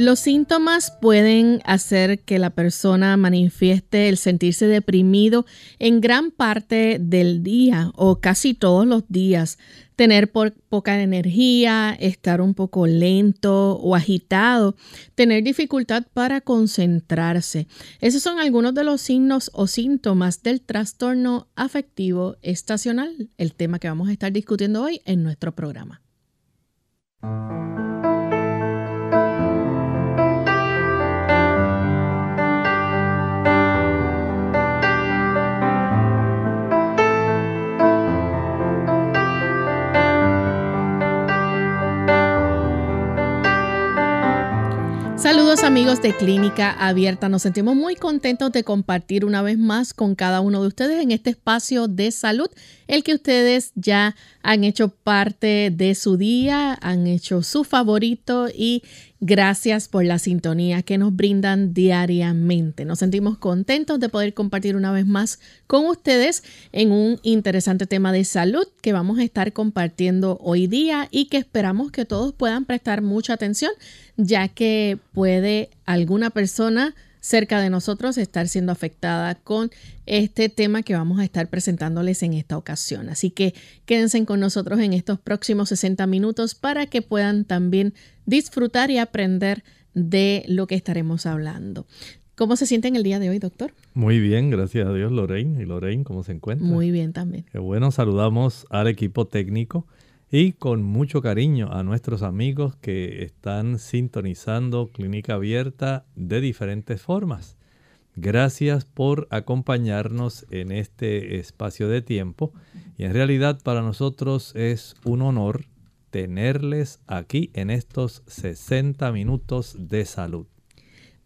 Los síntomas pueden hacer que la persona manifieste el sentirse deprimido en gran parte del día o casi todos los días, tener poca energía, estar un poco lento o agitado, tener dificultad para concentrarse. Esos son algunos de los signos o síntomas del trastorno afectivo estacional, el tema que vamos a estar discutiendo hoy en nuestro programa. Amigos de Clínica Abierta, nos sentimos muy contentos de compartir una vez más con cada uno de ustedes en este espacio de salud, el que ustedes ya han hecho parte de su día, han hecho su favorito y Gracias por la sintonía que nos brindan diariamente. Nos sentimos contentos de poder compartir una vez más con ustedes en un interesante tema de salud que vamos a estar compartiendo hoy día y que esperamos que todos puedan prestar mucha atención ya que puede alguna persona cerca de nosotros estar siendo afectada con este tema que vamos a estar presentándoles en esta ocasión. Así que quédense con nosotros en estos próximos 60 minutos para que puedan también disfrutar y aprender de lo que estaremos hablando. ¿Cómo se siente en el día de hoy, doctor? Muy bien, gracias a Dios, Lorraine. ¿Y Lorraine cómo se encuentra? Muy bien también. Qué bueno, saludamos al equipo técnico y con mucho cariño a nuestros amigos que están sintonizando Clínica Abierta de diferentes formas. Gracias por acompañarnos en este espacio de tiempo y en realidad para nosotros es un honor tenerles aquí en estos 60 minutos de salud.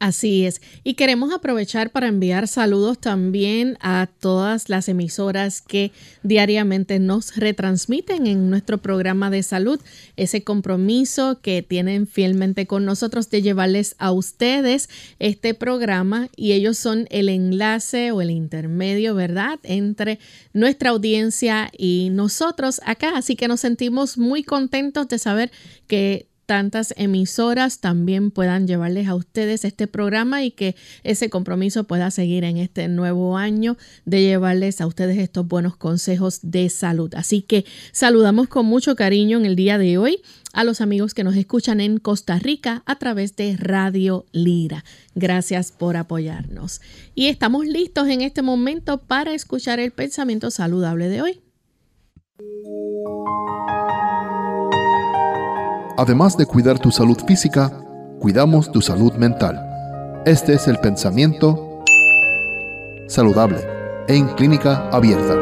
Así es. Y queremos aprovechar para enviar saludos también a todas las emisoras que diariamente nos retransmiten en nuestro programa de salud. Ese compromiso que tienen fielmente con nosotros de llevarles a ustedes este programa y ellos son el enlace o el intermedio, ¿verdad? Entre nuestra audiencia y nosotros acá. Así que nos sentimos muy contentos de saber que tantas emisoras también puedan llevarles a ustedes este programa y que ese compromiso pueda seguir en este nuevo año de llevarles a ustedes estos buenos consejos de salud. Así que saludamos con mucho cariño en el día de hoy a los amigos que nos escuchan en Costa Rica a través de Radio Lira. Gracias por apoyarnos. Y estamos listos en este momento para escuchar el pensamiento saludable de hoy. Además de cuidar tu salud física, cuidamos tu salud mental. Este es el pensamiento saludable en clínica abierta.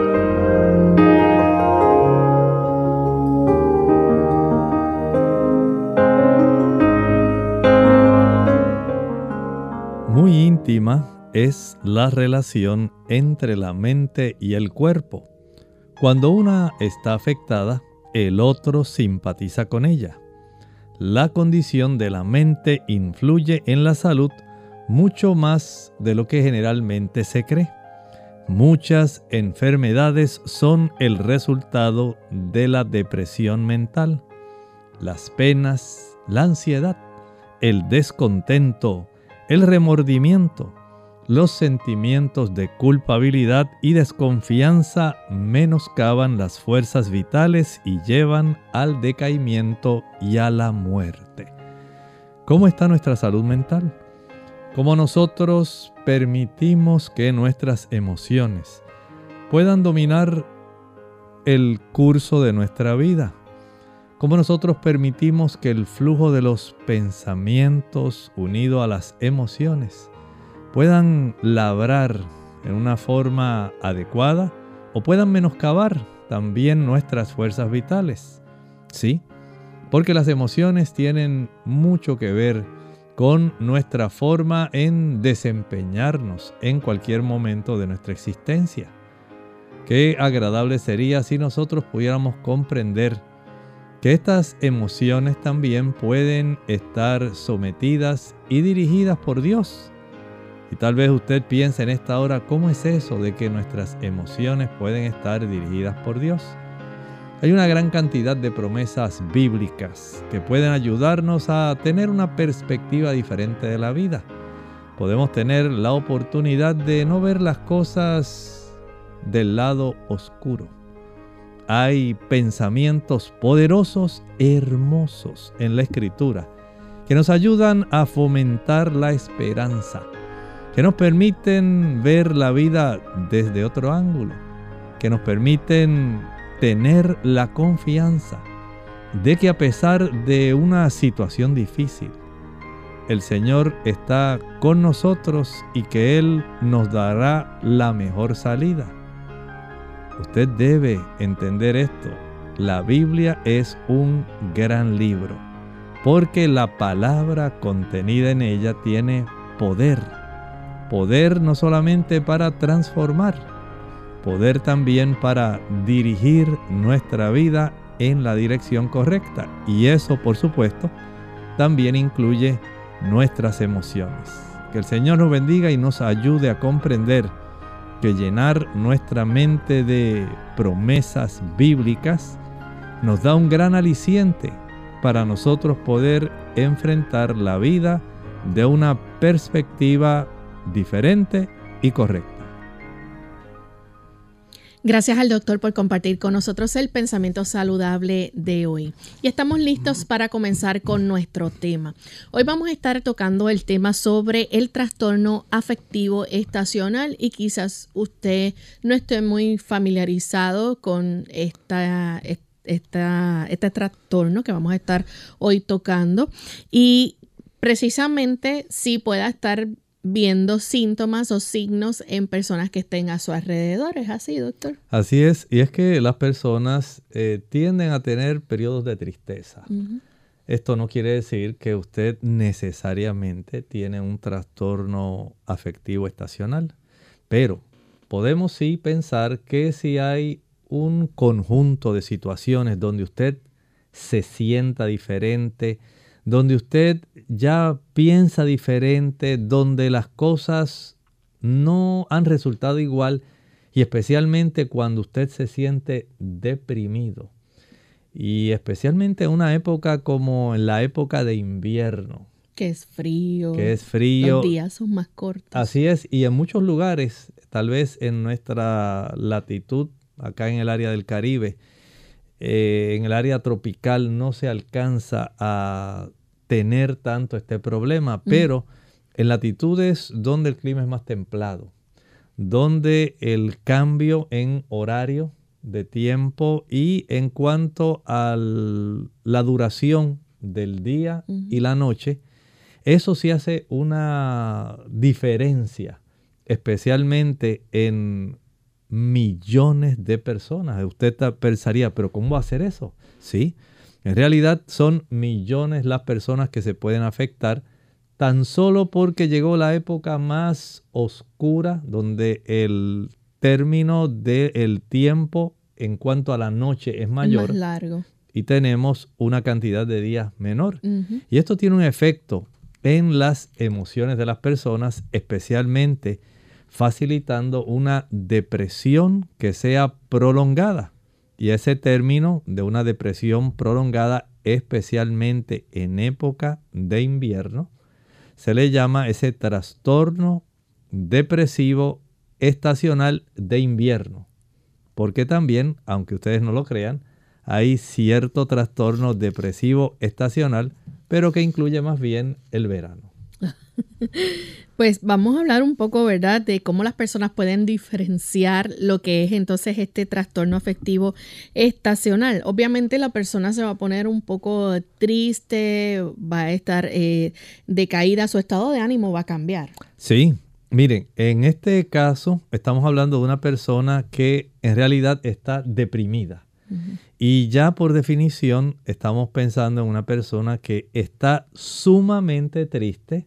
Muy íntima es la relación entre la mente y el cuerpo. Cuando una está afectada, el otro simpatiza con ella la condición de la mente influye en la salud mucho más de lo que generalmente se cree. Muchas enfermedades son el resultado de la depresión mental. las penas, la ansiedad, el descontento, el remordimiento, los sentimientos de culpabilidad y desconfianza menoscaban las fuerzas vitales y llevan al decaimiento y a la muerte. ¿Cómo está nuestra salud mental? ¿Cómo nosotros permitimos que nuestras emociones puedan dominar el curso de nuestra vida? ¿Cómo nosotros permitimos que el flujo de los pensamientos unido a las emociones puedan labrar en una forma adecuada o puedan menoscabar también nuestras fuerzas vitales. Sí, porque las emociones tienen mucho que ver con nuestra forma en desempeñarnos en cualquier momento de nuestra existencia. Qué agradable sería si nosotros pudiéramos comprender que estas emociones también pueden estar sometidas y dirigidas por Dios y tal vez usted piense en esta hora, ¿cómo es eso de que nuestras emociones pueden estar dirigidas por Dios? Hay una gran cantidad de promesas bíblicas que pueden ayudarnos a tener una perspectiva diferente de la vida. Podemos tener la oportunidad de no ver las cosas del lado oscuro. Hay pensamientos poderosos, hermosos en la escritura, que nos ayudan a fomentar la esperanza que nos permiten ver la vida desde otro ángulo, que nos permiten tener la confianza de que a pesar de una situación difícil, el Señor está con nosotros y que Él nos dará la mejor salida. Usted debe entender esto. La Biblia es un gran libro, porque la palabra contenida en ella tiene poder Poder no solamente para transformar, poder también para dirigir nuestra vida en la dirección correcta. Y eso, por supuesto, también incluye nuestras emociones. Que el Señor nos bendiga y nos ayude a comprender que llenar nuestra mente de promesas bíblicas nos da un gran aliciente para nosotros poder enfrentar la vida de una perspectiva diferente y correcta. Gracias al doctor por compartir con nosotros el pensamiento saludable de hoy. Y estamos listos para comenzar con nuestro tema. Hoy vamos a estar tocando el tema sobre el trastorno afectivo estacional y quizás usted no esté muy familiarizado con esta, este trastorno que vamos a estar hoy tocando. Y precisamente si pueda estar viendo síntomas o signos en personas que estén a su alrededor. ¿Es así, doctor? Así es, y es que las personas eh, tienden a tener periodos de tristeza. Esto no quiere decir que usted necesariamente tiene un trastorno afectivo estacional, pero podemos sí pensar que si hay un conjunto de situaciones donde usted se sienta diferente, donde usted ya piensa diferente, donde las cosas no han resultado igual y especialmente cuando usted se siente deprimido. Y especialmente en una época como en la época de invierno. Que es frío. Que es frío. Los días son más cortos. Así es. Y en muchos lugares, tal vez en nuestra latitud, acá en el área del Caribe, eh, en el área tropical no se alcanza a tener tanto este problema, pero en latitudes donde el clima es más templado, donde el cambio en horario de tiempo y en cuanto a la duración del día y la noche, eso sí hace una diferencia, especialmente en millones de personas. Usted pensaría, pero ¿cómo va a hacer eso? Sí, en realidad son millones las personas que se pueden afectar tan solo porque llegó la época más oscura donde el término del tiempo en cuanto a la noche es mayor. más largo. Y tenemos una cantidad de días menor. Y esto tiene un efecto en las emociones de las personas, especialmente facilitando una depresión que sea prolongada. Y ese término de una depresión prolongada especialmente en época de invierno, se le llama ese trastorno depresivo estacional de invierno. Porque también, aunque ustedes no lo crean, hay cierto trastorno depresivo estacional, pero que incluye más bien el verano. Pues vamos a hablar un poco, ¿verdad?, de cómo las personas pueden diferenciar lo que es entonces este trastorno afectivo estacional. Obviamente la persona se va a poner un poco triste, va a estar eh, decaída, su estado de ánimo va a cambiar. Sí, miren, en este caso estamos hablando de una persona que en realidad está deprimida. Y ya por definición estamos pensando en una persona que está sumamente triste,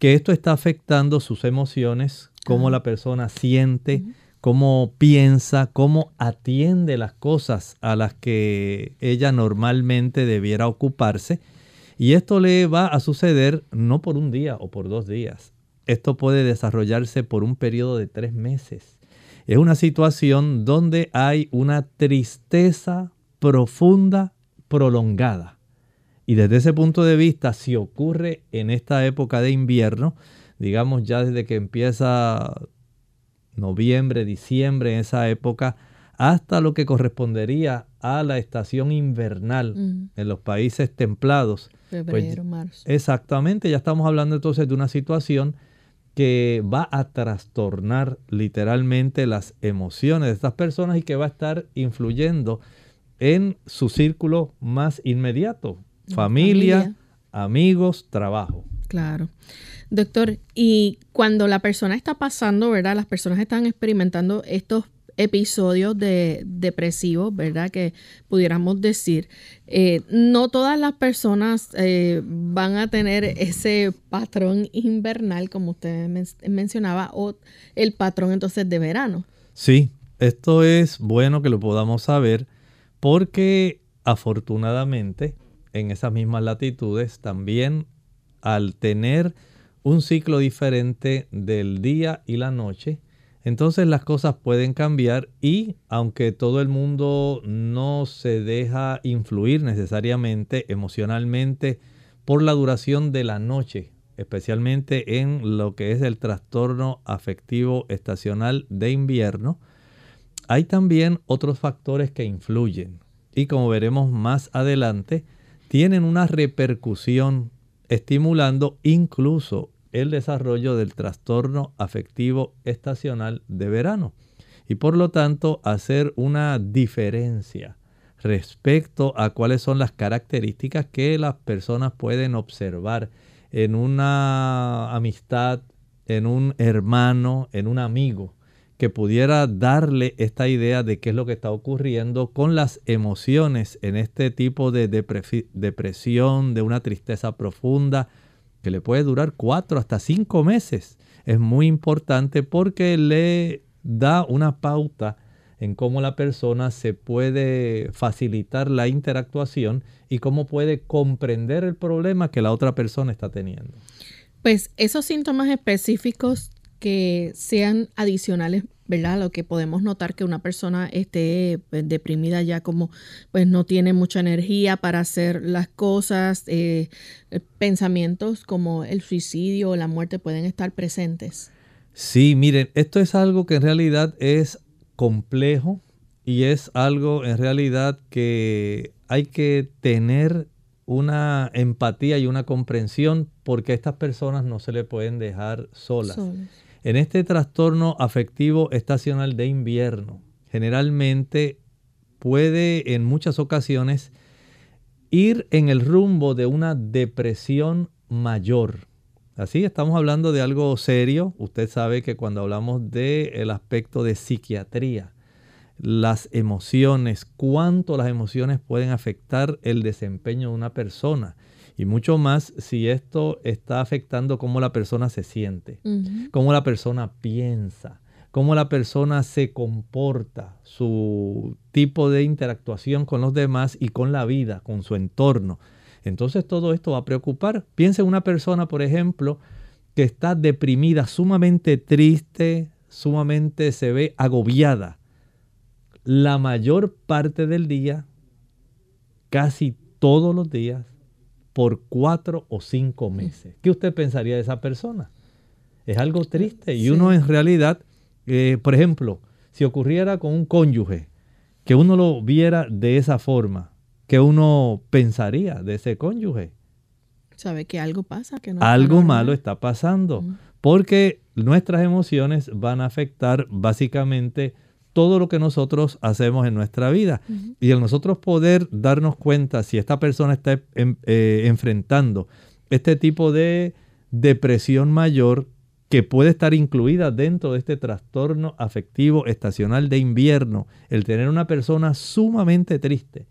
que esto está afectando sus emociones, cómo la persona siente, cómo piensa, cómo atiende las cosas a las que ella normalmente debiera ocuparse. Y esto le va a suceder no por un día o por dos días. Esto puede desarrollarse por un periodo de tres meses. Es una situación donde hay una tristeza profunda, prolongada. Y desde ese punto de vista, si ocurre en esta época de invierno, digamos ya desde que empieza noviembre, diciembre, en esa época, hasta lo que correspondería a la estación invernal en los países templados. Pues Febrero, marzo. Exactamente, ya estamos hablando entonces de una situación que va a trastornar literalmente las emociones de estas personas y que va a estar influyendo en su círculo más inmediato, familia, amigos, trabajo. Claro. Doctor, y cuando la persona está pasando, ¿verdad? Las personas están experimentando estos episodios de depresivos, ¿verdad? Que pudiéramos decir, eh, no todas las personas eh, van a tener ese patrón invernal, como usted mencionaba, o el patrón entonces de verano. Sí, esto es bueno que lo podamos saber porque afortunadamente en esas mismas latitudes también al tener un ciclo diferente del día y la noche, entonces las cosas pueden cambiar y aunque todo el mundo no se deja influir necesariamente emocionalmente por la duración de la noche, especialmente en lo que es el trastorno afectivo estacional de invierno, hay también otros factores que influyen. Y como veremos más adelante, tienen una repercusión estimulando incluso el desarrollo del trastorno afectivo estacional de verano. Y por lo tanto hacer una diferencia respecto a cuáles son las características que las personas pueden observar en una amistad, en un hermano, en un amigo, que pudiera darle esta idea de qué es lo que está ocurriendo con las emociones en este tipo de depresión, de una tristeza profunda, que le puede durar cuatro hasta cinco meses. Es muy importante porque le da una pauta en cómo la persona se puede facilitar la interactuación y cómo puede comprender el problema que la otra persona está teniendo. Pues esos síntomas específicos que sean adicionales ¿verdad? Lo que podemos notar que una persona esté pues, deprimida ya como pues no tiene mucha energía para hacer las cosas, eh, pensamientos como el suicidio o la muerte pueden estar presentes. Sí, miren, esto es algo que en realidad es complejo y es algo en realidad que hay que tener una empatía y una comprensión porque a estas personas no se le pueden dejar solas. En este trastorno afectivo estacional de invierno, generalmente puede en muchas ocasiones ir en el rumbo de una depresión mayor. Así estamos hablando de algo serio. Usted sabe que cuando hablamos del aspecto de psiquiatría, las emociones, cuánto las emociones pueden afectar el desempeño de una persona y mucho más si esto está afectando cómo la persona se siente, cómo la persona piensa, cómo la persona se comporta, su tipo de interactuación con los demás y con la vida, con su entorno. Entonces todo esto va a preocupar. Piense en una persona, por ejemplo, que está deprimida, sumamente triste, sumamente se ve agobiada. La mayor parte del día, casi todos los días por cuatro o cinco meses. ¿Qué usted pensaría de esa persona? Es algo triste y uno en realidad, eh, por ejemplo, si ocurriera con un cónyuge, que uno lo viera de esa forma, que uno pensaría de ese cónyuge? Sabe que algo pasa, que no algo malo está pasando, porque nuestras emociones van a afectar básicamente todo lo que nosotros hacemos en nuestra vida. Y el nosotros poder darnos cuenta si esta persona está eh, enfrentando este tipo de depresión mayor que puede estar incluida dentro de este trastorno afectivo estacional de invierno, el tener una persona sumamente triste,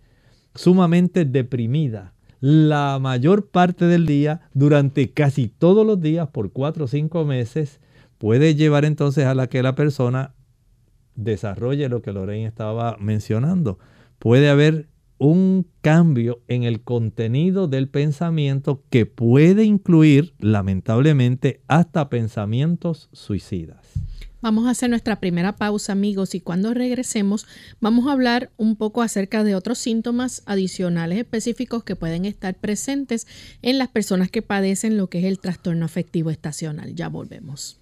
sumamente deprimida, la mayor parte del día, durante casi todos los días, por cuatro o cinco meses, puede llevar entonces a la que la persona desarrolle lo que Lorraine estaba mencionando. Puede haber un cambio en el contenido del pensamiento que puede incluir, lamentablemente, hasta pensamientos suicidas. Vamos a hacer nuestra primera pausa, amigos, y cuando regresemos vamos a hablar un poco acerca de otros síntomas adicionales específicos que pueden estar presentes en las personas que padecen lo que es el trastorno afectivo estacional. Ya volvemos.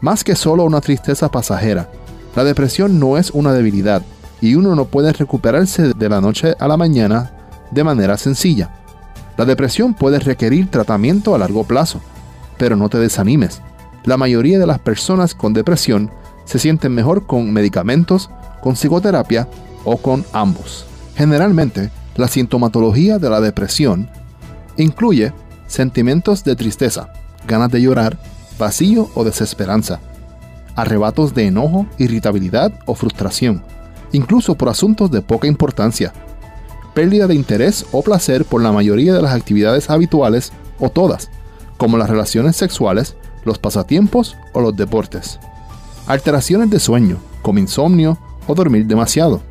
Más que solo una tristeza pasajera, la depresión no es una debilidad y uno no puede recuperarse de la noche a la mañana de manera sencilla. La depresión puede requerir tratamiento a largo plazo, pero no te desanimes. La mayoría de las personas con depresión se sienten mejor con medicamentos, con psicoterapia o con ambos. Generalmente, la sintomatología de la depresión incluye sentimientos de tristeza, ganas de llorar, vacío o desesperanza, arrebatos de enojo, irritabilidad o frustración, incluso por asuntos de poca importancia, pérdida de interés o placer por la mayoría de las actividades habituales o todas, como las relaciones sexuales, los pasatiempos o los deportes, alteraciones de sueño, como insomnio o dormir demasiado,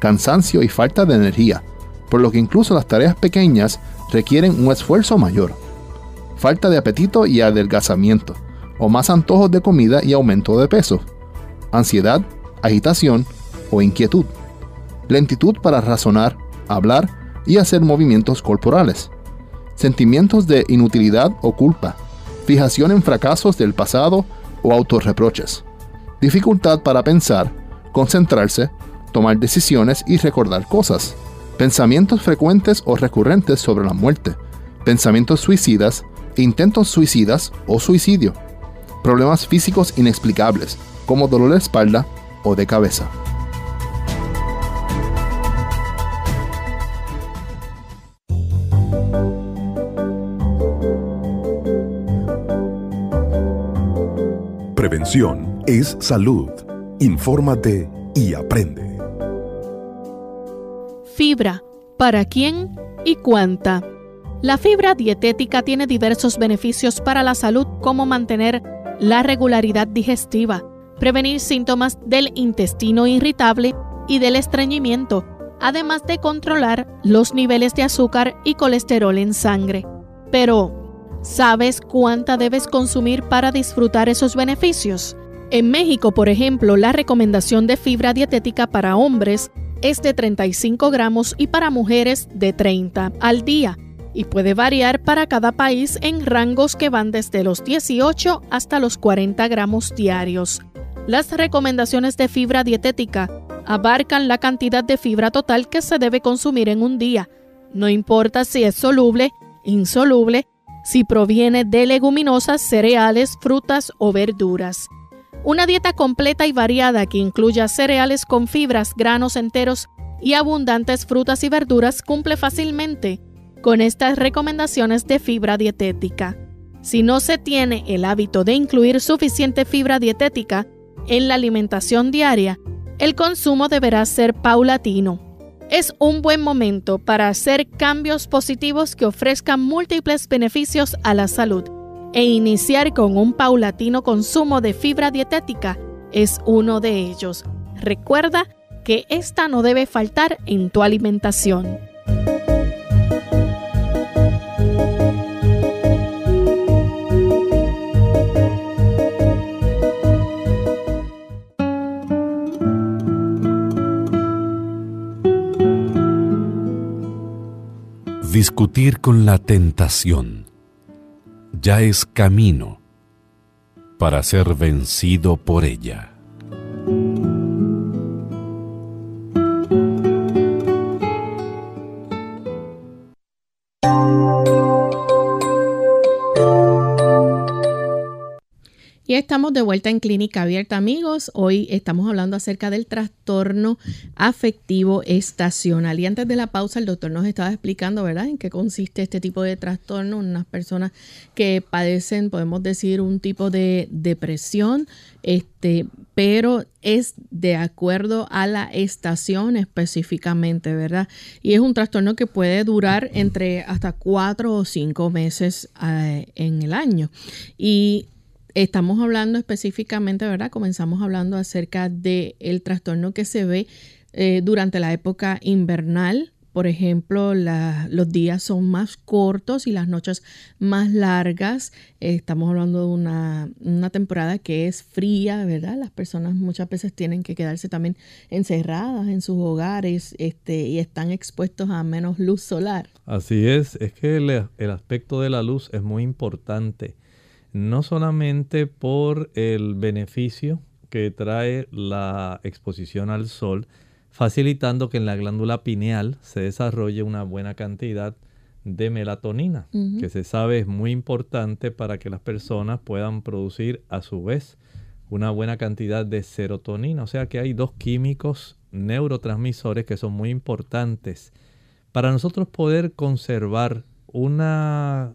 cansancio y falta de energía, por lo que incluso las tareas pequeñas requieren un esfuerzo mayor falta de apetito y adelgazamiento, o más antojos de comida y aumento de peso, ansiedad, agitación o inquietud, lentitud para razonar, hablar y hacer movimientos corporales, sentimientos de inutilidad o culpa, fijación en fracasos del pasado o autorreproches, dificultad para pensar, concentrarse, tomar decisiones y recordar cosas, pensamientos frecuentes o recurrentes sobre la muerte, pensamientos suicidas, intentos suicidas o suicidio, problemas físicos inexplicables como dolor de espalda o de cabeza. Prevención es salud. Infórmate y aprende. Fibra. ¿Para quién y cuánta? La fibra dietética tiene diversos beneficios para la salud como mantener la regularidad digestiva, prevenir síntomas del intestino irritable y del estreñimiento, además de controlar los niveles de azúcar y colesterol en sangre. Pero, ¿sabes cuánta debes consumir para disfrutar esos beneficios? En México, por ejemplo, la recomendación de fibra dietética para hombres es de 35 gramos y para mujeres de 30 al día y puede variar para cada país en rangos que van desde los 18 hasta los 40 gramos diarios. Las recomendaciones de fibra dietética abarcan la cantidad de fibra total que se debe consumir en un día, no importa si es soluble, insoluble, si proviene de leguminosas, cereales, frutas o verduras. Una dieta completa y variada que incluya cereales con fibras, granos enteros y abundantes frutas y verduras cumple fácilmente con estas recomendaciones de fibra dietética. Si no se tiene el hábito de incluir suficiente fibra dietética en la alimentación diaria, el consumo deberá ser paulatino. Es un buen momento para hacer cambios positivos que ofrezcan múltiples beneficios a la salud e iniciar con un paulatino consumo de fibra dietética es uno de ellos. Recuerda que esta no debe faltar en tu alimentación. Discutir con la tentación ya es camino para ser vencido por ella. De vuelta en Clínica Abierta, amigos. Hoy estamos hablando acerca del trastorno afectivo estacional. Y antes de la pausa, el doctor nos estaba explicando, ¿verdad?, en qué consiste este tipo de trastorno. Unas personas que padecen, podemos decir, un tipo de depresión, este, pero es de acuerdo a la estación específicamente, ¿verdad? Y es un trastorno que puede durar entre hasta cuatro o cinco meses eh, en el año. Y Estamos hablando específicamente, ¿verdad? Comenzamos hablando acerca del el trastorno que se ve eh, durante la época invernal. Por ejemplo, los días son más cortos y las noches más largas. estamos hablando de una, temporada que es fría, ¿verdad? Las personas muchas veces tienen que quedarse también encerradas en sus hogares este, y están expuestos a menos luz solar. Así es, es que el aspecto de la luz es muy importante no solamente por el beneficio que trae la exposición al sol, facilitando que en la glándula pineal se desarrolle una buena cantidad de melatonina, que se sabe es muy importante para que las personas puedan producir a su vez una buena cantidad de serotonina. O sea que hay dos químicos neurotransmisores que son muy importantes para nosotros poder conservar una,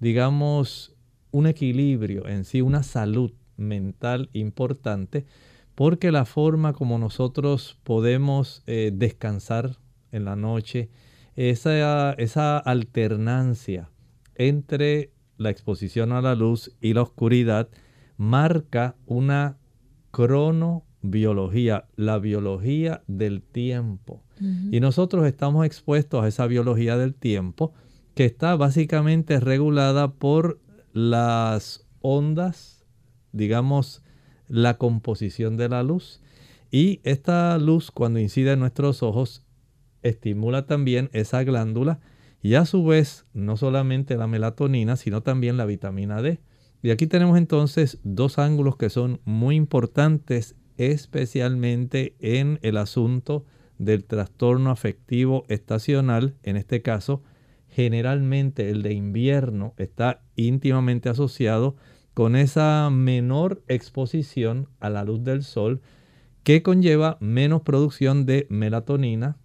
digamos, un equilibrio en sí, una salud mental importante, porque la forma como nosotros podemos eh, descansar en la noche, esa, esa alternancia entre la exposición a la luz y la oscuridad, marca una cronobiología, la biología del tiempo. Y nosotros estamos expuestos a esa biología del tiempo que está básicamente regulada por las ondas, digamos, la composición de la luz. Y esta luz cuando incide en nuestros ojos estimula también esa glándula y a su vez no solamente la melatonina, sino también la vitamina D. Y aquí tenemos entonces dos ángulos que son muy importantes, especialmente en el asunto del trastorno afectivo estacional, en este caso generalmente el de invierno está íntimamente asociado con esa menor exposición a la luz del sol que conlleva menos producción de melatonina,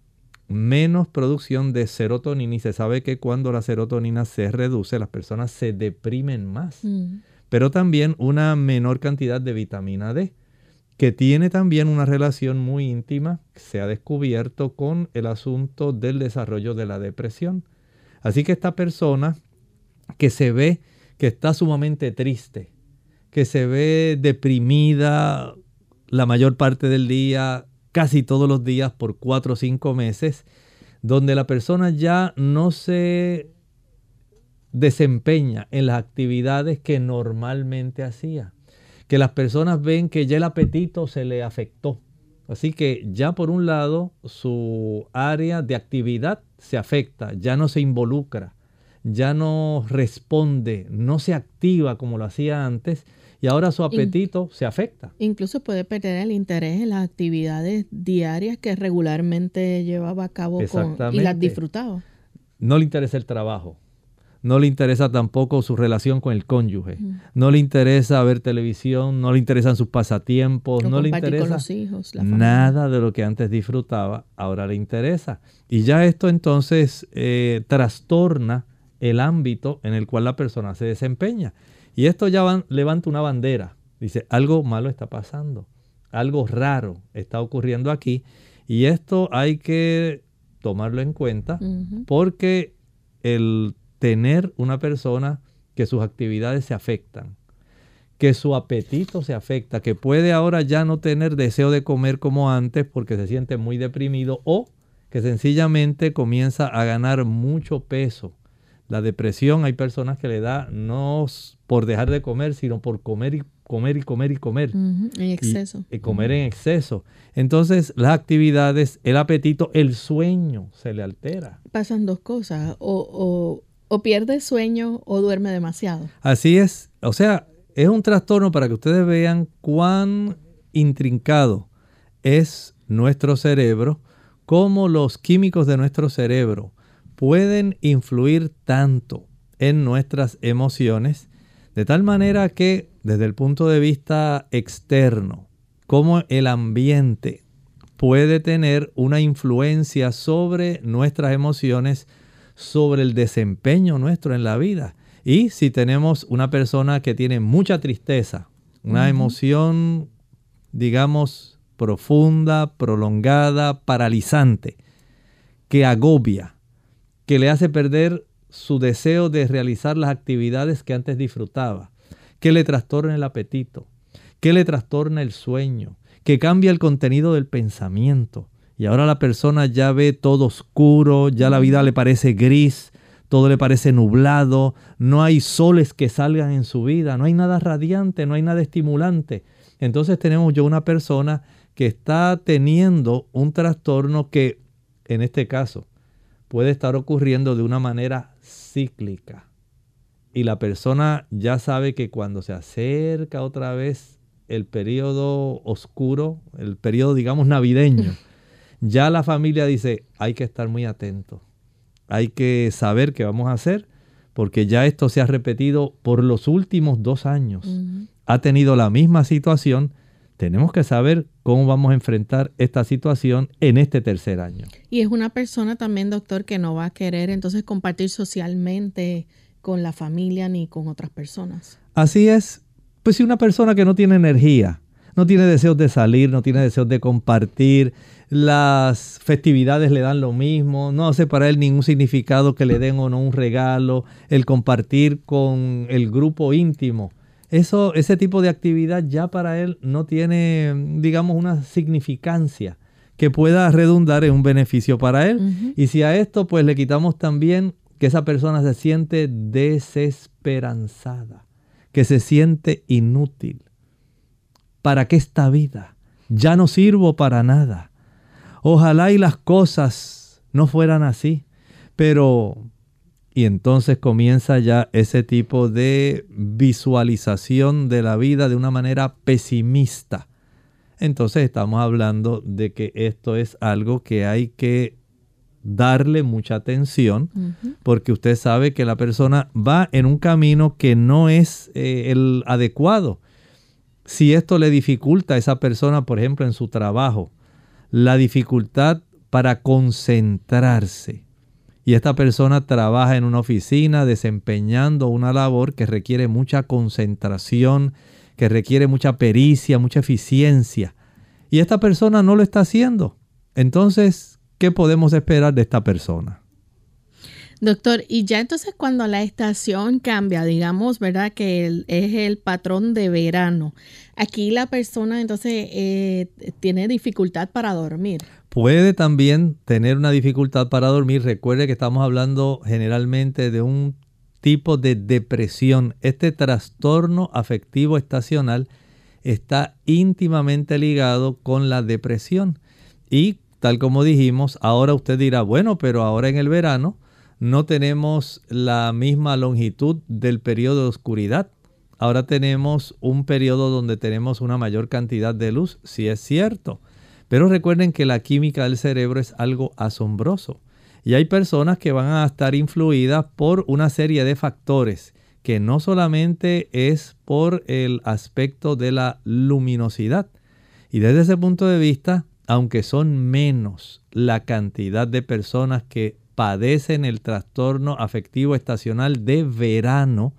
menos producción de serotonina y se sabe que cuando la serotonina se reduce las personas se deprimen más, mm. pero también una menor cantidad de vitamina D que tiene también una relación muy íntima, se ha descubierto con el asunto del desarrollo de la depresión. Así que esta persona que se ve que está sumamente triste, que se ve deprimida la mayor parte del día, casi todos los días por cuatro o cinco meses, donde la persona ya no se desempeña en las actividades que normalmente hacía, que las personas ven que ya el apetito se le afectó. Así que ya por un lado su área de actividad se afecta, ya no se involucra, ya no responde, no se activa como lo hacía antes y ahora su apetito se afecta. Incluso puede perder el interés en las actividades diarias que regularmente llevaba a cabo y las disfrutaba. No le interesa el trabajo, no le interesa tampoco su relación con el cónyuge, no le interesa ver televisión, no le interesan sus pasatiempos, no le interesa nada de lo que antes disfrutaba, ahora le interesa. Y ya esto entonces eh, trastorna el ámbito en el cual la persona se desempeña. Y esto ya levanta una bandera, dice, algo malo está pasando, algo raro está ocurriendo aquí y esto hay que tomarlo en cuenta porque el tener una persona que sus actividades se afectan, que su apetito se afecta, que puede ahora ya no tener deseo de comer como antes porque se siente muy deprimido o que sencillamente comienza a ganar mucho peso. La depresión hay personas que le da no por dejar de comer, sino por comer y comer y comer y comer. En exceso. Y, comer en exceso. Entonces las actividades, el apetito, el sueño se le altera. Pasan dos cosas, o, o pierde sueño o duerme demasiado. Así es. O sea, es un trastorno para que ustedes vean cuán intrincado es nuestro cerebro, cómo los químicos de nuestro cerebro pueden influir tanto en nuestras emociones, de tal manera que desde el punto de vista externo, cómo el ambiente puede tener una influencia sobre nuestras emociones, sobre el desempeño nuestro en la vida. Y si tenemos una persona que tiene mucha tristeza, una emoción, digamos, profunda, prolongada, paralizante, que agobia, que le hace perder su deseo de realizar las actividades que antes disfrutaba, que le trastorna el apetito, que le trastorna el sueño, que cambia el contenido del pensamiento. Y ahora la persona ya ve todo oscuro, ya la vida le parece gris, todo le parece nublado, no hay soles que salgan en su vida, no hay nada radiante, no hay nada estimulante. Entonces tenemos yo una persona que está teniendo un trastorno que en este caso puede estar ocurriendo de una manera cíclica. Y la persona ya sabe que cuando se acerca otra vez el periodo oscuro, el periodo digamos navideño, ya la familia dice, hay que estar muy atento hay que saber qué vamos a hacer, porque ya esto se ha repetido por los últimos dos años. Ha tenido la misma situación. Tenemos que saber cómo vamos a enfrentar esta situación en este tercer año. Y es una persona también, doctor, que no va a querer entonces compartir socialmente con la familia ni con otras personas. Así es. Pues si una persona que no tiene energía, no tiene deseos de salir, no tiene deseos de compartir, las festividades le dan lo mismo, no hace para él ningún significado que le den o no un regalo, el compartir con el grupo íntimo. Eso, ese tipo de actividad ya para él no tiene, digamos, una significancia que pueda redundar en un beneficio para él. Y si a esto pues le quitamos también que esa persona se siente desesperanzada, que se siente inútil. ¿Para qué esta vida? Ya no sirvo para nada Ojalá y las cosas no fueran así. Pero, y entonces comienza ya ese tipo de visualización de la vida de una manera pesimista. Entonces estamos hablando de que esto es algo que hay que darle mucha atención porque usted sabe que la persona va en un camino que no es eh, el adecuado. Si esto le dificulta a esa persona, por ejemplo, en su trabajo, la dificultad para concentrarse. Y esta persona trabaja en una oficina desempeñando una labor que requiere mucha concentración, que requiere mucha pericia, mucha eficiencia. Y esta persona no lo está haciendo. Entonces, ¿qué podemos esperar de esta persona? Doctor, y ya entonces cuando la estación cambia, digamos, ¿verdad? Que es el patrón de verano. Aquí la persona entonces eh, tiene dificultad para dormir. Puede también tener una dificultad para dormir. Recuerde que estamos hablando generalmente de un tipo de depresión. Este trastorno afectivo estacional está íntimamente ligado con la depresión. Y tal como dijimos, ahora usted dirá, bueno, pero ahora en el verano no tenemos la misma longitud del periodo de oscuridad. Ahora tenemos un periodo donde tenemos una mayor cantidad de luz, si es cierto. Pero recuerden que la química del cerebro es algo asombroso. Y hay personas que van a estar influidas por una serie de factores que no solamente es por el aspecto de la luminosidad. Y desde ese punto de vista, aunque son menos la cantidad de personas que padecen el trastorno afectivo estacional de verano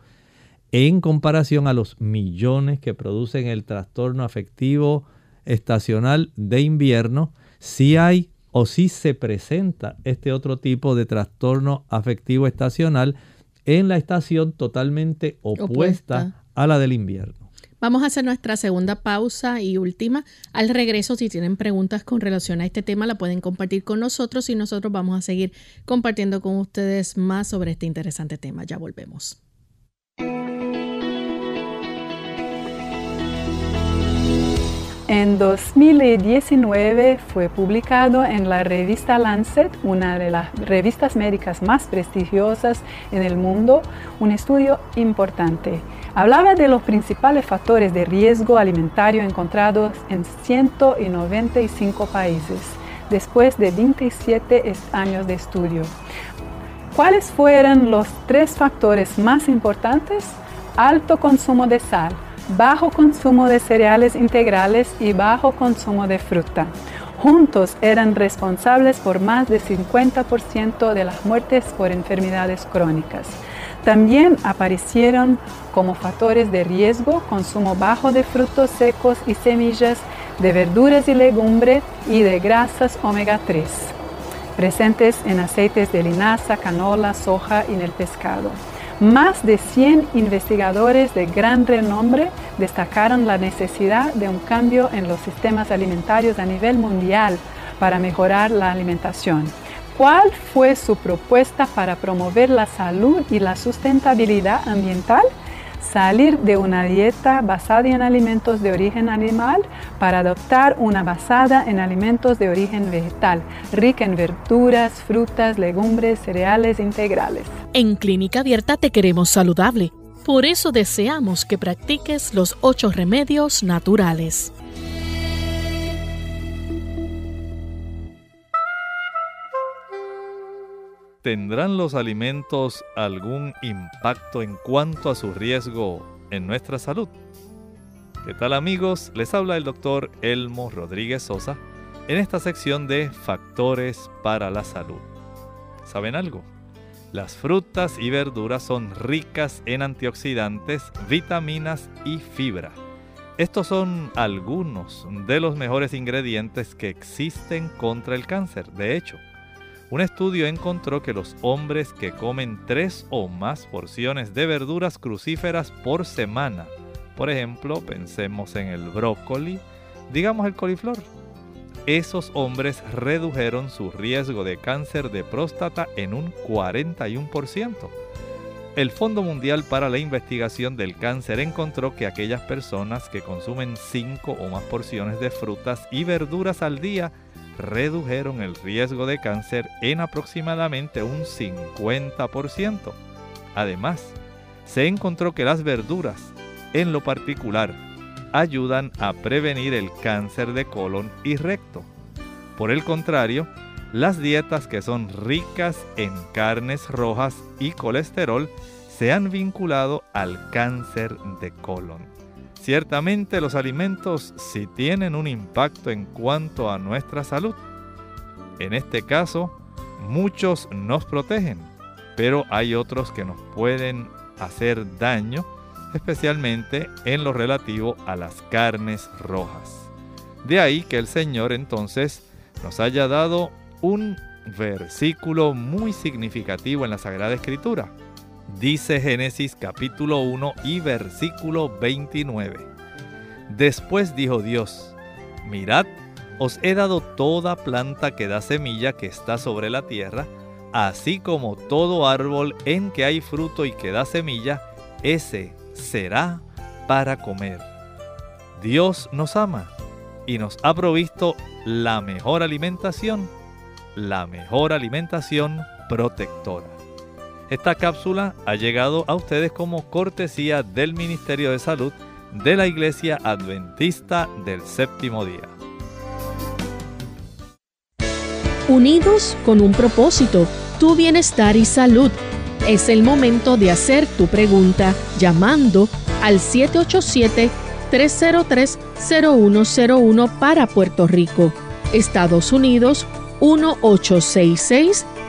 en comparación a los millones que producen el trastorno afectivo estacional de invierno, si hay o si se presenta este otro tipo de trastorno afectivo estacional en la estación totalmente opuesta. a la del invierno. Vamos a hacer nuestra segunda pausa y última. Al regreso, si tienen preguntas con relación a este tema, la pueden compartir con nosotros y nosotros vamos a seguir compartiendo con ustedes más sobre este interesante tema. Ya volvemos. En 2019 fue publicado en la revista Lancet, una de las revistas médicas más prestigiosas en el mundo, un estudio importante. Hablaba de los principales factores de riesgo alimentario encontrados en 195 países, después de 27 años de estudio. ¿Cuáles fueron los tres factores más importantes? Alto consumo de sal, bajo consumo de cereales integrales y bajo consumo de fruta. Juntos eran responsables por más del 50% de las muertes por enfermedades crónicas. También aparecieron como factores de riesgo consumo bajo de frutos secos y semillas, de verduras y legumbres y de grasas omega 3, presentes en aceites de linaza, canola, soja y en el pescado. Más de 100 investigadores de gran renombre destacaron la necesidad de un cambio en los sistemas alimentarios a nivel mundial para mejorar la alimentación. ¿Cuál fue su propuesta para promover la salud y la sustentabilidad ambiental? salir de una dieta basada en alimentos de origen animal para adoptar una basada en alimentos de origen vegetal, rica en verduras, frutas, legumbres, cereales integrales. En Clínica Abierta te queremos saludable. Por eso deseamos que practiques los ocho remedios naturales. ¿Tendrán los alimentos algún impacto en cuanto a su riesgo en nuestra salud? ¿Qué tal amigos? Les habla el doctor Elmo Rodríguez Sosa en esta sección de Factores para la Salud. ¿Saben algo? Las frutas y verduras son ricas en antioxidantes, vitaminas y fibra. Estos son algunos de los mejores ingredientes que existen contra el cáncer. De hecho, un estudio encontró que los hombres que comen tres o más porciones de verduras crucíferas por semana, por ejemplo, pensemos en el brócoli, digamos el coliflor, esos hombres redujeron su riesgo de cáncer de próstata en un 41%. El Fondo Mundial para la Investigación del Cáncer encontró que aquellas personas que consumen 5 o más porciones de frutas y verduras al día redujeron el riesgo de cáncer en aproximadamente un 50%. Además, se encontró que las verduras, en lo particular, ayudan a prevenir el cáncer de colon y recto. Por el contrario, las dietas que son ricas en carnes rojas y colesterol se han vinculado al cáncer de colon. Ciertamente los alimentos sí tienen un impacto en cuanto a nuestra salud. En este caso, muchos nos protegen, pero hay otros que nos pueden hacer daño, especialmente en lo relativo a las carnes rojas. De ahí que el Señor entonces nos haya dado un versículo muy significativo en la Sagrada Escritura Dice Génesis capítulo 1 y versículo 29. Después dijo Dios, mirad, os he dado toda planta que da semilla que está sobre la tierra, así como todo árbol en que hay fruto y que da semilla, ese será para comer. Dios nos ama y nos ha provisto la mejor alimentación, la mejor alimentación protectora. Esta cápsula ha llegado a ustedes como cortesía del Ministerio de Salud de la Iglesia Adventista del Séptimo Día. Unidos con un propósito, tu bienestar y salud. Es el momento de hacer tu pregunta llamando al 787-303-0101 para Puerto Rico, Estados Unidos 1866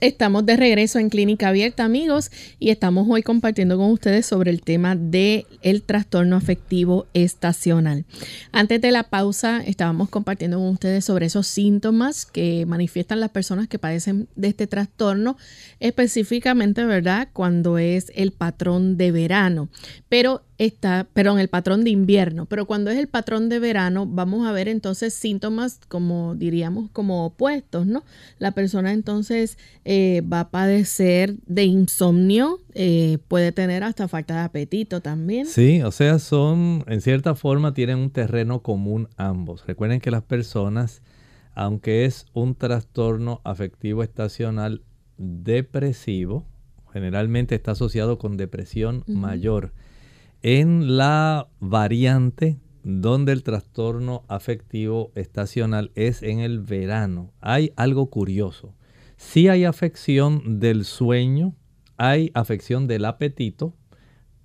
Estamos de regreso en Clínica Abierta, amigos, y estamos hoy compartiendo con ustedes sobre el tema del el trastorno afectivo estacional. Antes de la pausa, estábamos compartiendo con ustedes sobre esos síntomas que manifiestan las personas que padecen de este trastorno, específicamente, ¿verdad?, cuando es el patrón de verano. Pero está, perdón, el patrón de invierno, pero cuando es el patrón de verano, vamos a ver entonces síntomas como diríamos como opuestos, ¿no? La persona entonces eh, va a padecer de insomnio, eh, puede tener hasta falta de apetito también. Sí, o sea, son, en cierta forma, tienen un terreno común ambos. Recuerden que las personas, aunque es un trastorno afectivo estacional depresivo, generalmente está asociado con depresión mayor en la variante donde el trastorno afectivo estacional es en el verano, hay algo curioso. Sí hay afección del sueño, hay afección del apetito,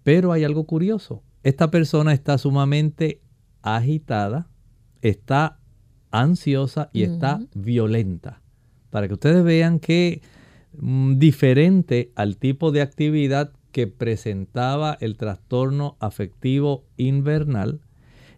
pero hay algo curioso. Esta persona está sumamente agitada, está ansiosa y está violenta. Para que ustedes vean que mm, diferente al tipo de actividad que presentaba el trastorno afectivo invernal,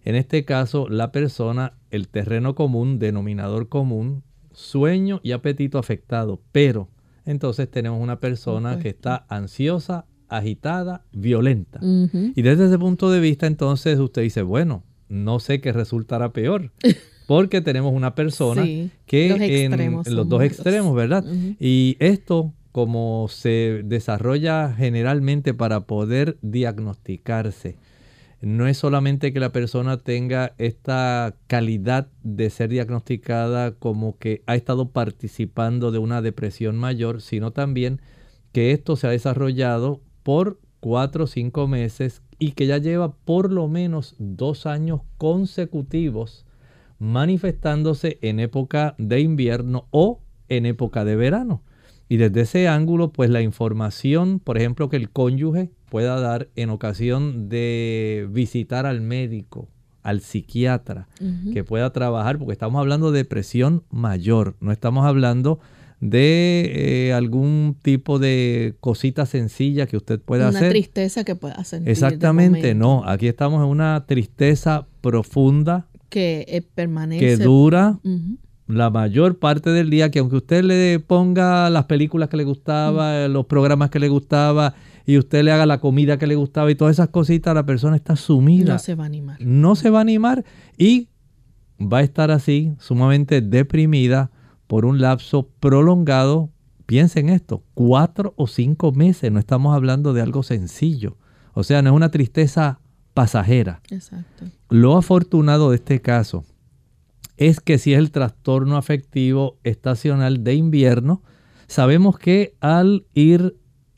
en este caso la persona, el terreno común, denominador común, sueño y apetito afectado, pero entonces tenemos una persona que está ansiosa, agitada, violenta. Y desde ese punto de vista entonces usted dice, bueno, no sé qué resultará peor. Porque tenemos una persona que en los dos extremos, ¿verdad? Y esto como se desarrolla generalmente para poder diagnosticarse. No es solamente que la persona tenga esta calidad de ser diagnosticada como que ha estado participando de una depresión mayor, sino también que esto se ha desarrollado por cuatro o cinco meses y que ya lleva por lo menos dos años consecutivos manifestándose en época de invierno o en época de verano. Y desde ese ángulo, pues la información, por ejemplo, que el cónyuge pueda dar en ocasión de visitar al médico, al psiquiatra, que pueda trabajar, porque estamos hablando de depresión mayor, no estamos hablando de eh, algún tipo de cosita sencilla que usted pueda hacer. Una tristeza que pueda sentir. Exactamente, no. Aquí estamos en una tristeza profunda. Que eh, permanece. Que dura la mayor parte del día, que aunque usted le ponga las películas que le gustaba, mm. los programas que le gustaba, y usted le haga la comida que le gustaba y todas esas cositas, la persona está sumida. No se va a animar. No se va a animar y va a estar así, sumamente deprimida por un lapso prolongado. Piensen esto, cuatro o cinco meses, no estamos hablando de algo sencillo. O sea, no es una tristeza pasajera. Exacto. Lo afortunado de este caso es que si es el trastorno afectivo estacional de invierno, sabemos que al ir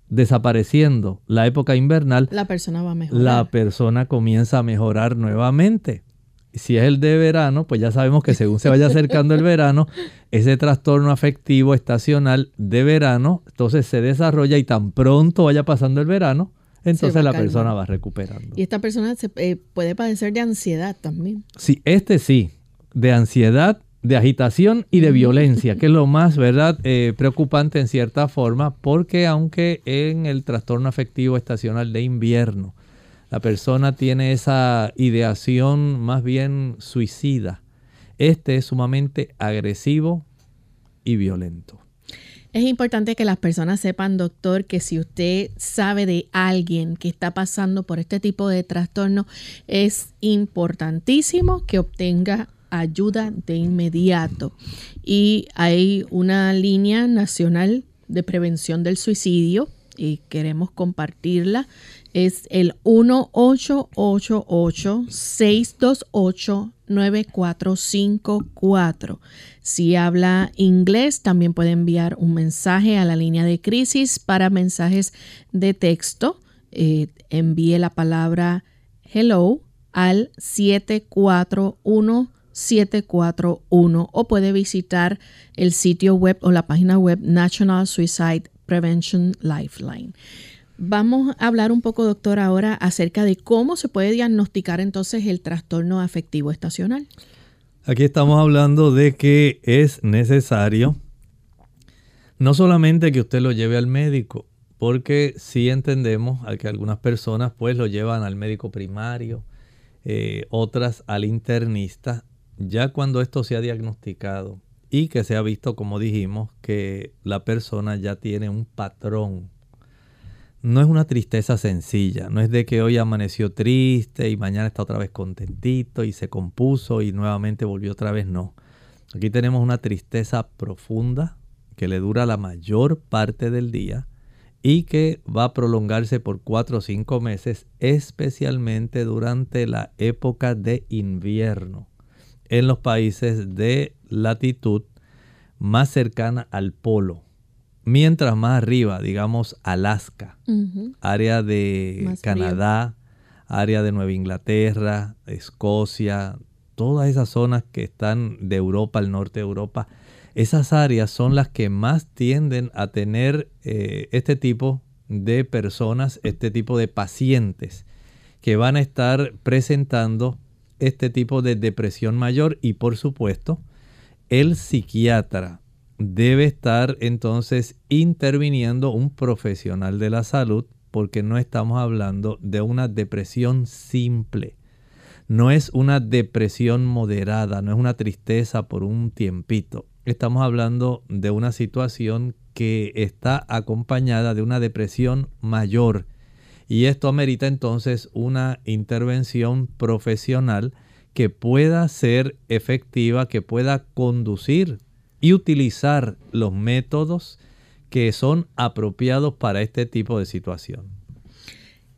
desapareciendo la época invernal, la persona va a mejorar. La persona comienza a mejorar nuevamente. Si es el de verano, pues ya sabemos que según se vaya acercando el verano, ese trastorno afectivo estacional de verano, entonces se desarrolla y tan pronto vaya pasando el verano, entonces la persona va recuperando. Y esta persona se, eh, puede padecer de ansiedad también. Sí, este sí de ansiedad, de agitación y de violencia, que es lo más, ¿verdad?, eh, preocupante en cierta forma, porque aunque en el trastorno afectivo estacional de invierno, la persona tiene esa ideación más bien suicida, este es sumamente agresivo y violento. Es importante que las personas sepan, doctor, que si usted sabe de alguien que está pasando por este tipo de trastorno, es importantísimo que obtenga ayuda de inmediato. Y hay una línea nacional de prevención del suicidio y queremos compartirla. Es el 1888-628-9454. Si habla inglés, también puede enviar un mensaje a la línea de crisis para mensajes de texto. Eh, envíe la palabra hello al 741 741 o puede visitar el sitio web o la página web National Suicide Prevention Lifeline. Vamos a hablar un poco, doctor, ahora acerca de cómo se puede diagnosticar entonces el trastorno afectivo estacional. Aquí estamos hablando de que es necesario no solamente que usted lo lleve al médico, porque sí entendemos que algunas personas pues lo llevan al médico primario, eh, otras al internista, ya cuando esto se ha diagnosticado y que se ha visto, como dijimos, que la persona ya tiene un patrón. No es una tristeza sencilla, no es de que hoy amaneció triste y mañana está otra vez contentito y se compuso y nuevamente volvió otra vez, no. Aquí tenemos una tristeza profunda que le dura la mayor parte del día y que va a prolongarse por cuatro o cinco meses, especialmente durante la época de invierno en los países de latitud más cercana al polo. Mientras más arriba, digamos Alaska, área de Canadá, área de Nueva Inglaterra, Escocia, todas esas zonas que están de Europa, al norte de Europa, esas áreas son las que más tienden a tener eh, este tipo de personas, este tipo de pacientes que van a estar presentando este tipo de depresión mayor y por supuesto el psiquiatra debe estar entonces interviniendo un profesional de la salud porque no estamos hablando de una depresión simple. No es una depresión moderada, no es una tristeza por un tiempito estamos hablando de una situación que está acompañada de una depresión mayor. Y esto amerita entonces una intervención profesional que pueda ser efectiva, que pueda conducir y utilizar los métodos que son apropiados para este tipo de situación.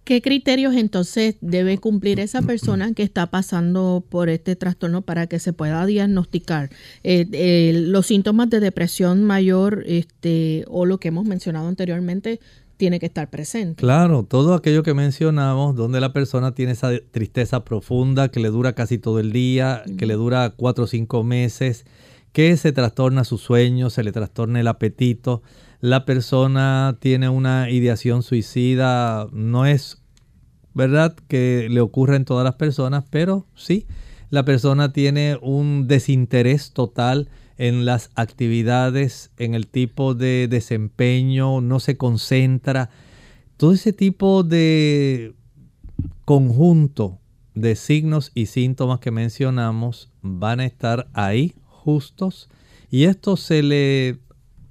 ¿Qué criterios entonces debe cumplir esa persona que está pasando por este trastorno para que se pueda diagnosticar eh, los síntomas de depresión mayor este, o lo que hemos mencionado anteriormente? Tiene que estar presente. Claro, todo aquello que mencionamos, donde la persona tiene esa tristeza profunda que le dura casi todo el día, que le dura cuatro o cinco meses, que se trastorna su sueño, se le trastorna el apetito, la persona tiene una ideación suicida, no es verdad que le ocurre en todas las personas, pero sí, la persona tiene un desinterés total en las actividades, en el tipo de desempeño, no se concentra. Todo ese tipo de conjunto de signos y síntomas que mencionamos van a estar ahí justos y esto se le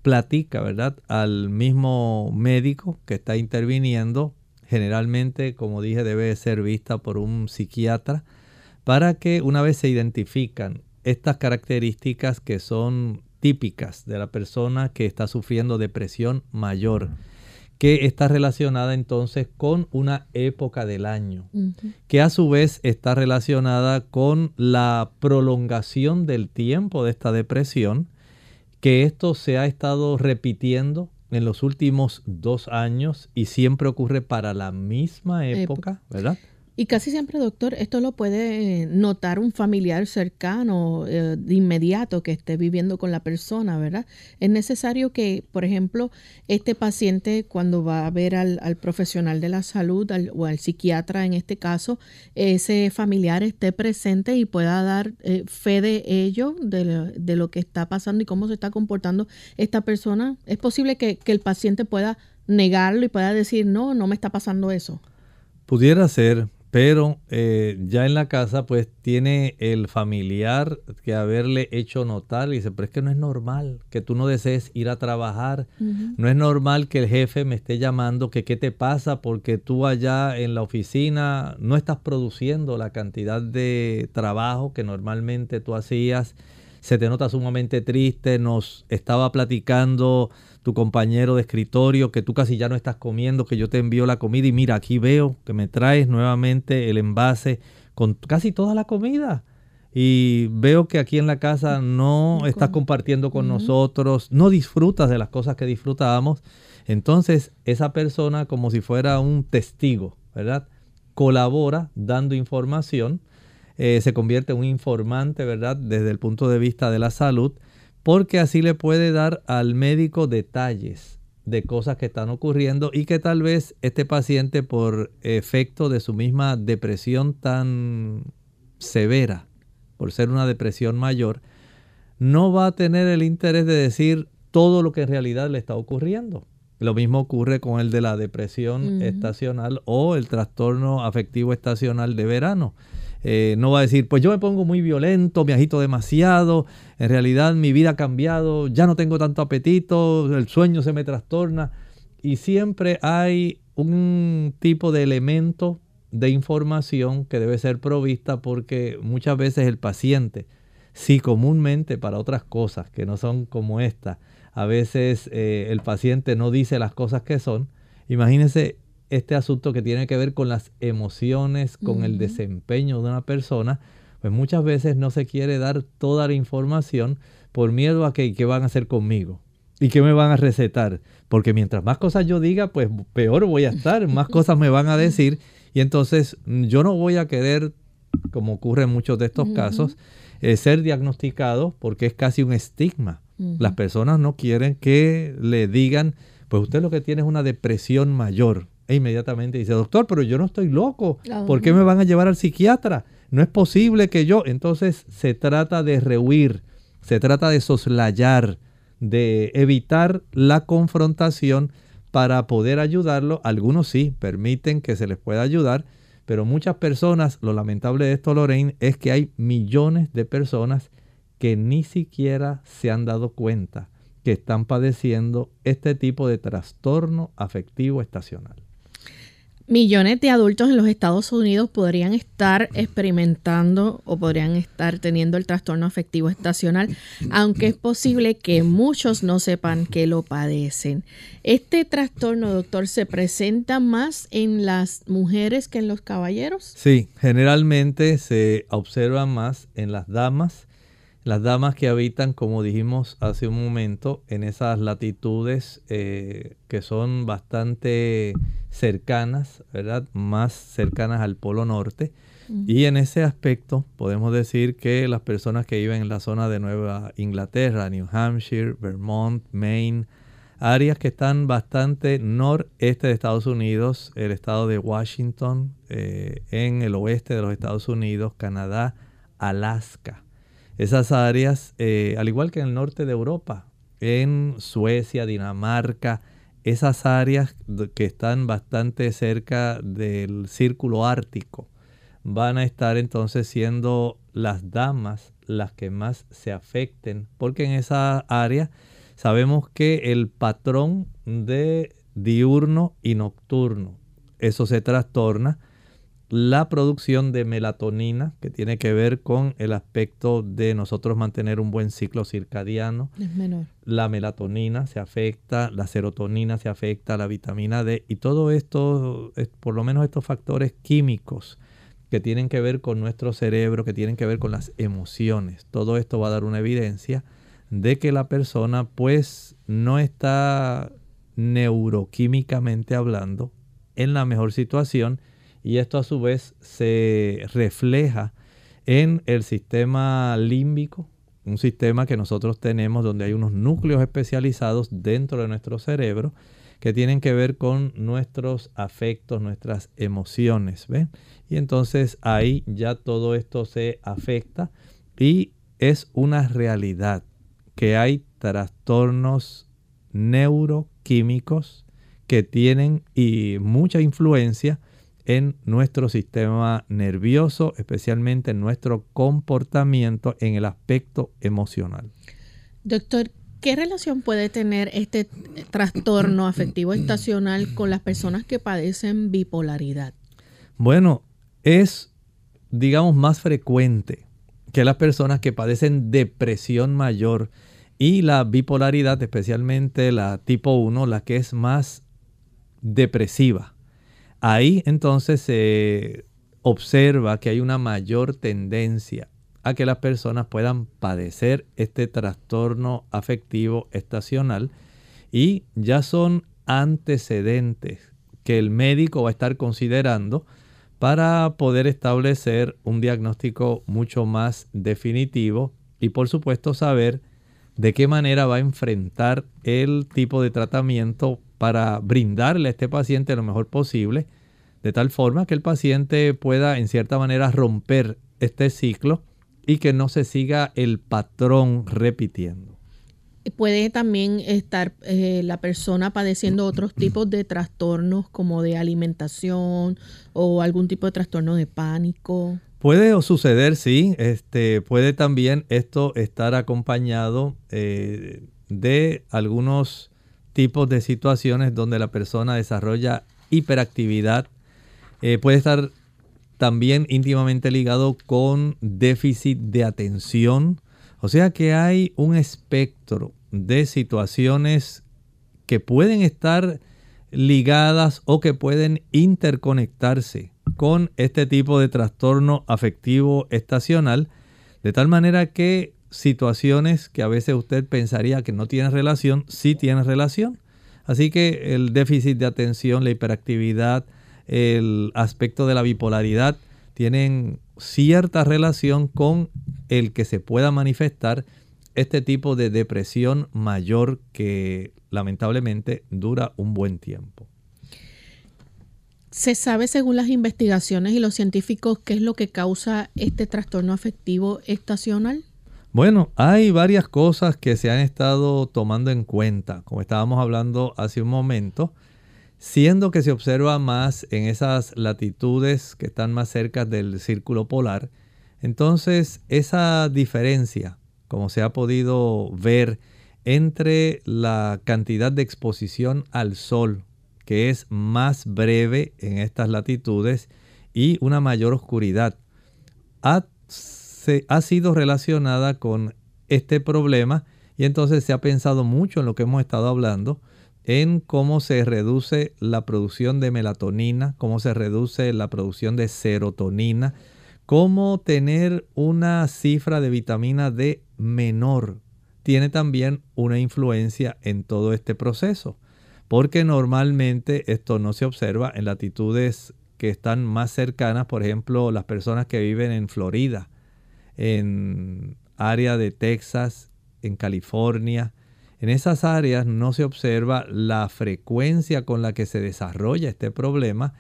platica, ¿verdad? Al mismo médico que está interviniendo, generalmente, como dije, debe ser vista por un psiquiatra, para que una vez se identifican estas características que son típicas de la persona que está sufriendo depresión mayor, que está relacionada entonces con una época del año, que a su vez está relacionada con la prolongación del tiempo de esta depresión, que esto se ha estado repitiendo en los últimos dos años y siempre ocurre para la misma época, ¿verdad? Y casi siempre, doctor, esto lo puede notar un familiar cercano eh, de inmediato que esté viviendo con la persona, ¿verdad? Es necesario que, por ejemplo, este paciente cuando va a ver al, profesional de la salud o al psiquiatra en este caso, ese familiar esté presente y pueda dar eh, fe de ello, de, lo que está pasando y cómo se está comportando esta persona. Es posible que, que el paciente pueda negarlo y pueda decir, no, no me está pasando eso. Pudiera ser, pero eh, ya en la casa pues tiene el familiar que haberle hecho notar y dice, pero es que no es normal que tú no desees ir a trabajar, no es normal que el jefe me esté llamando que qué te pasa porque tú allá en la oficina no estás produciendo la cantidad de trabajo que normalmente tú hacías, se te nota sumamente triste, nos estaba platicando tu compañero de escritorio, que tú casi ya no estás comiendo, que yo te envío la comida y mira, aquí veo que me traes nuevamente el envase con casi toda la comida. Y veo que aquí en la casa no estás compartiendo con nosotros, no disfrutas de las cosas que disfrutábamos. Entonces, esa persona, como si fuera un testigo, ¿verdad? Colabora dando información eh, se convierte en un informante, ¿verdad? Desde el punto de vista de la salud, porque así le puede dar al médico detalles de cosas que están ocurriendo y que tal vez este paciente por efecto de su misma depresión tan severa, por ser una depresión mayor, no va a tener el interés de decir todo lo que en realidad le está ocurriendo. Lo mismo ocurre con el de la depresión estacional o el trastorno afectivo estacional de verano. Eh, no va a decir, pues yo me pongo muy violento, me agito demasiado, en realidad mi vida ha cambiado, ya no tengo tanto apetito, el sueño se me trastorna. Y siempre hay un tipo de elemento de información que debe ser provista porque muchas veces el paciente, si comúnmente para otras cosas que no son como esta, a veces eh, el paciente no dice las cosas que son, imagínense este asunto que tiene que ver con las emociones, con el desempeño de una persona, pues muchas veces no se quiere dar toda la información por miedo a que qué van a hacer conmigo y qué me van a recetar, porque mientras más cosas yo diga, pues peor voy a estar, más cosas me van a decir y entonces mm, yo no voy a querer, como ocurre en muchos de estos casos, eh, ser diagnosticado porque es casi un estigma. Las personas no quieren que le digan, pues usted lo que tiene es una depresión mayor. E inmediatamente dice, doctor, pero yo no estoy loco. ¿Por qué me van a llevar al psiquiatra? No es posible que yo. Entonces se trata de rehuir, se trata de soslayar, de evitar la confrontación para poder ayudarlo. Algunos sí permiten que se les pueda ayudar, pero muchas personas, lo lamentable de esto, Lorraine, es que hay millones de personas que ni siquiera se han dado cuenta que están padeciendo este tipo de trastorno afectivo estacional. Millones de adultos en los Estados Unidos podrían estar experimentando o podrían estar teniendo el trastorno afectivo estacional, aunque es posible que muchos no sepan que lo padecen. ¿Este trastorno, doctor, se presenta más en las mujeres que en los caballeros? Sí, generalmente se observa más en las damas las damas que habitan, como dijimos hace un momento, en esas latitudes eh, que son bastante cercanas, ¿verdad? Más cercanas al Polo Norte. Y en ese aspecto podemos decir que las personas que viven en la zona de Nueva Inglaterra, New Hampshire, Vermont, Maine, áreas que están bastante noreste de Estados Unidos, el estado de Washington, eh, en el oeste de los Estados Unidos, Canadá, Alaska esas áreas, eh, al igual que en el norte de Europa, en Suecia, Dinamarca, esas áreas que están bastante cerca del círculo ártico, van a estar entonces siendo las damas las que más se afecten, porque en esa área sabemos que el patrón de diurno y nocturno, eso se trastorna la producción de melatonina, que tiene que ver con el aspecto de nosotros mantener un buen ciclo circadiano. Es menor. La melatonina se afecta, la serotonina se afecta, la vitamina D y todo esto, por lo menos estos factores químicos que tienen que ver con nuestro cerebro, que tienen que ver con las emociones. Todo esto va a dar una evidencia de que la persona pues no está neuroquímicamente hablando en la mejor situación y esto a su vez se refleja en el sistema límbico, un sistema que nosotros tenemos donde hay unos núcleos especializados dentro de nuestro cerebro que tienen que ver con nuestros afectos, nuestras emociones. ¿ven? Y entonces ahí ya todo esto se afecta y es una realidad que hay trastornos neuroquímicos que tienen y mucha influencia en nuestro sistema nervioso, especialmente en nuestro comportamiento en el aspecto emocional. Doctor, ¿qué relación puede tener este trastorno afectivo estacional con las personas que padecen bipolaridad? Bueno, es, digamos, más frecuente que las personas que padecen depresión mayor y la bipolaridad, especialmente la tipo 1, la que es más depresiva Ahí entonces se observa que hay una mayor tendencia a que las personas puedan padecer este trastorno afectivo estacional y ya son antecedentes que el médico va a estar considerando para poder establecer un diagnóstico mucho más definitivo y por supuesto saber de qué manera va a enfrentar el tipo de tratamiento para brindarle a este paciente lo mejor posible, de tal forma que el paciente pueda en cierta manera romper este ciclo y que no se siga el patrón repitiendo. Puede también estar eh, la persona padeciendo otros tipos de trastornos como de alimentación o algún tipo de trastorno de pánico. Puede suceder, sí. Este, puede también esto estar acompañado eh, de algunos tipos de situaciones donde la persona desarrolla hiperactividad. Eh, puede estar también íntimamente ligado con déficit de atención. O sea que hay un espectro de situaciones que pueden estar ligadas o que pueden interconectarse con este tipo de trastorno afectivo estacional, de tal manera que situaciones que a veces usted pensaría que no tienen relación, sí tienen relación. Así que el déficit de atención, la hiperactividad, el aspecto de la bipolaridad tienen cierta relación con el que se pueda manifestar este tipo de depresión mayor que lamentablemente dura un buen tiempo. ¿Se sabe según las investigaciones y los científicos qué es lo que causa este trastorno afectivo estacional? Bueno, hay varias cosas que se han estado tomando en cuenta, como estábamos hablando hace un momento, siendo que se observa más en esas latitudes que están más cerca del círculo polar. Entonces, esa diferencia, como se ha podido ver entre la cantidad de exposición al sol que es más breve en estas latitudes y una mayor oscuridad, ha, ha sido relacionada con este problema y entonces se ha pensado mucho en lo que hemos estado hablando, en cómo se reduce la producción de melatonina, cómo se reduce la producción de serotonina, cómo tener una cifra de vitamina D menor tiene también una influencia en todo este proceso porque normalmente esto no se observa en latitudes que están más cercanas, por ejemplo, las personas que viven en Florida, en área de Texas, en California. En esas áreas no se observa la frecuencia con la que se desarrolla este problema,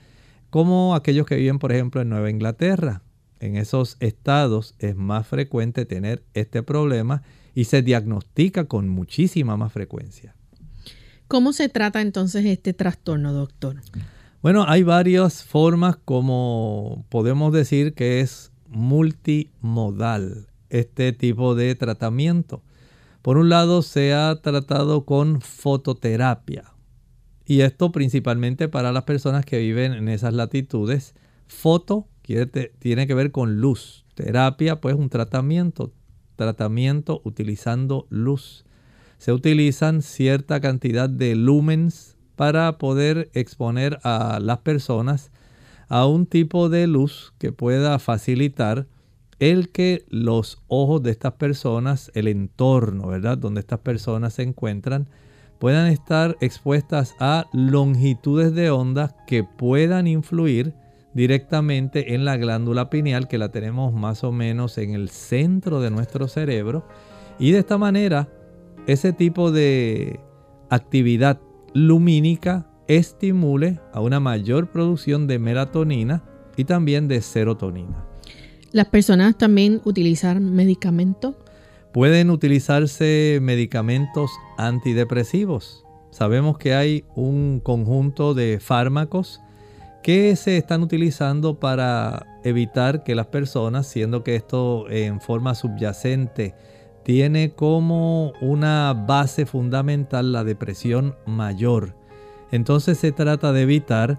como aquellos que viven, por ejemplo, en Nueva Inglaterra. En esos estados es más frecuente tener este problema y se diagnostica con muchísima más frecuencia. ¿Cómo se trata entonces este trastorno, doctor? Bueno, hay varias formas como podemos decir que es multimodal este tipo de tratamiento. Por un lado, se ha tratado con fototerapia. Y esto principalmente para las personas que viven en esas latitudes. Foto tiene que ver con luz. Terapia, pues un tratamiento. Tratamiento utilizando luz se utilizan cierta cantidad de lumens para poder exponer a las personas a un tipo de luz que pueda facilitar el que los ojos de estas personas, el entorno, ¿verdad? Donde estas personas se encuentran, puedan estar expuestas a longitudes de onda que puedan influir directamente en la glándula pineal que la tenemos más o menos en el centro de nuestro cerebro y de esta manera ese tipo de actividad lumínica estimule a una mayor producción de melatonina y también de serotonina. ¿Las personas también utilizan medicamentos? Pueden utilizarse medicamentos antidepresivos. Sabemos que hay un conjunto de fármacos que se están utilizando para evitar que las personas, siendo que esto en forma subyacente tiene como una base fundamental la depresión mayor. Entonces se trata de evitar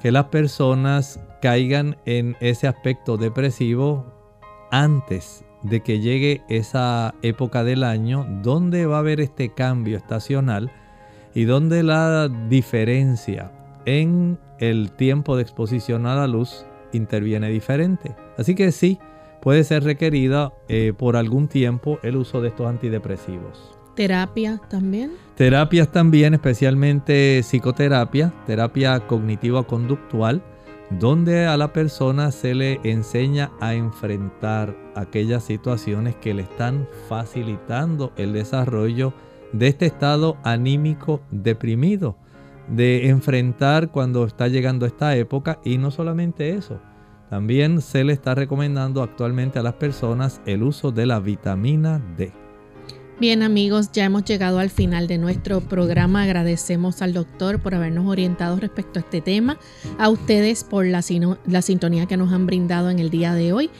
que las personas caigan en ese aspecto depresivo antes de que llegue esa época del año donde va a haber este cambio estacional y donde la diferencia en el tiempo de exposición a la luz interviene diferente. Así que sí, puede ser requerida eh, por algún tiempo el uso de estos antidepresivos. ¿Terapia también? Terapias también, especialmente psicoterapia, terapia cognitiva conductual, donde a la persona se le enseña a enfrentar aquellas situaciones que le están facilitando el desarrollo de este estado anímico deprimido, de enfrentar cuando está llegando esta época y no solamente eso, también se le está recomendando actualmente a las personas el uso de la vitamina D. Bien amigos, ya hemos llegado al final de nuestro programa. Agradecemos al doctor por habernos orientado respecto a este tema, a ustedes por la, sintonía que nos han brindado en el día de hoy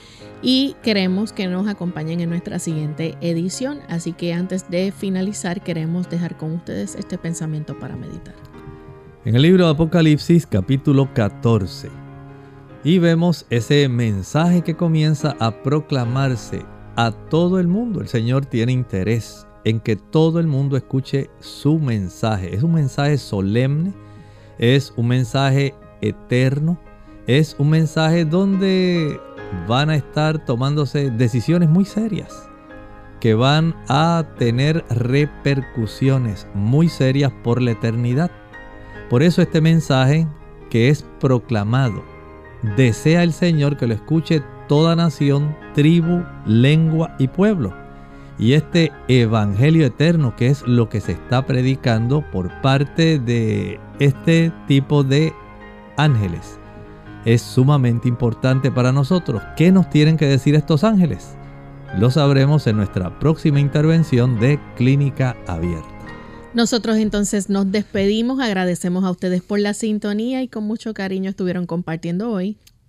y queremos que nos acompañen en nuestra siguiente edición. Así que antes de finalizar queremos dejar con ustedes este pensamiento para meditar. En el libro de Apocalipsis capítulo 14 y vemos ese mensaje que comienza a proclamarse a todo el mundo. El Señor tiene interés en que todo el mundo escuche su mensaje. Es un mensaje solemne, es un mensaje eterno, es un mensaje donde van a estar tomándose decisiones muy serias que van a tener repercusiones muy serias por la eternidad. Por eso este mensaje que es proclamado, desea el Señor que lo escuche toda nación, tribu, lengua y pueblo. Y este Evangelio eterno, que es lo que se está predicando por parte de este tipo de ángeles, es sumamente importante para nosotros. ¿Qué nos tienen que decir estos ángeles? Lo sabremos en nuestra próxima intervención de Clínica Abierta. Nosotros entonces nos despedimos, agradecemos a ustedes por la sintonía y con mucho cariño estuvieron compartiendo hoy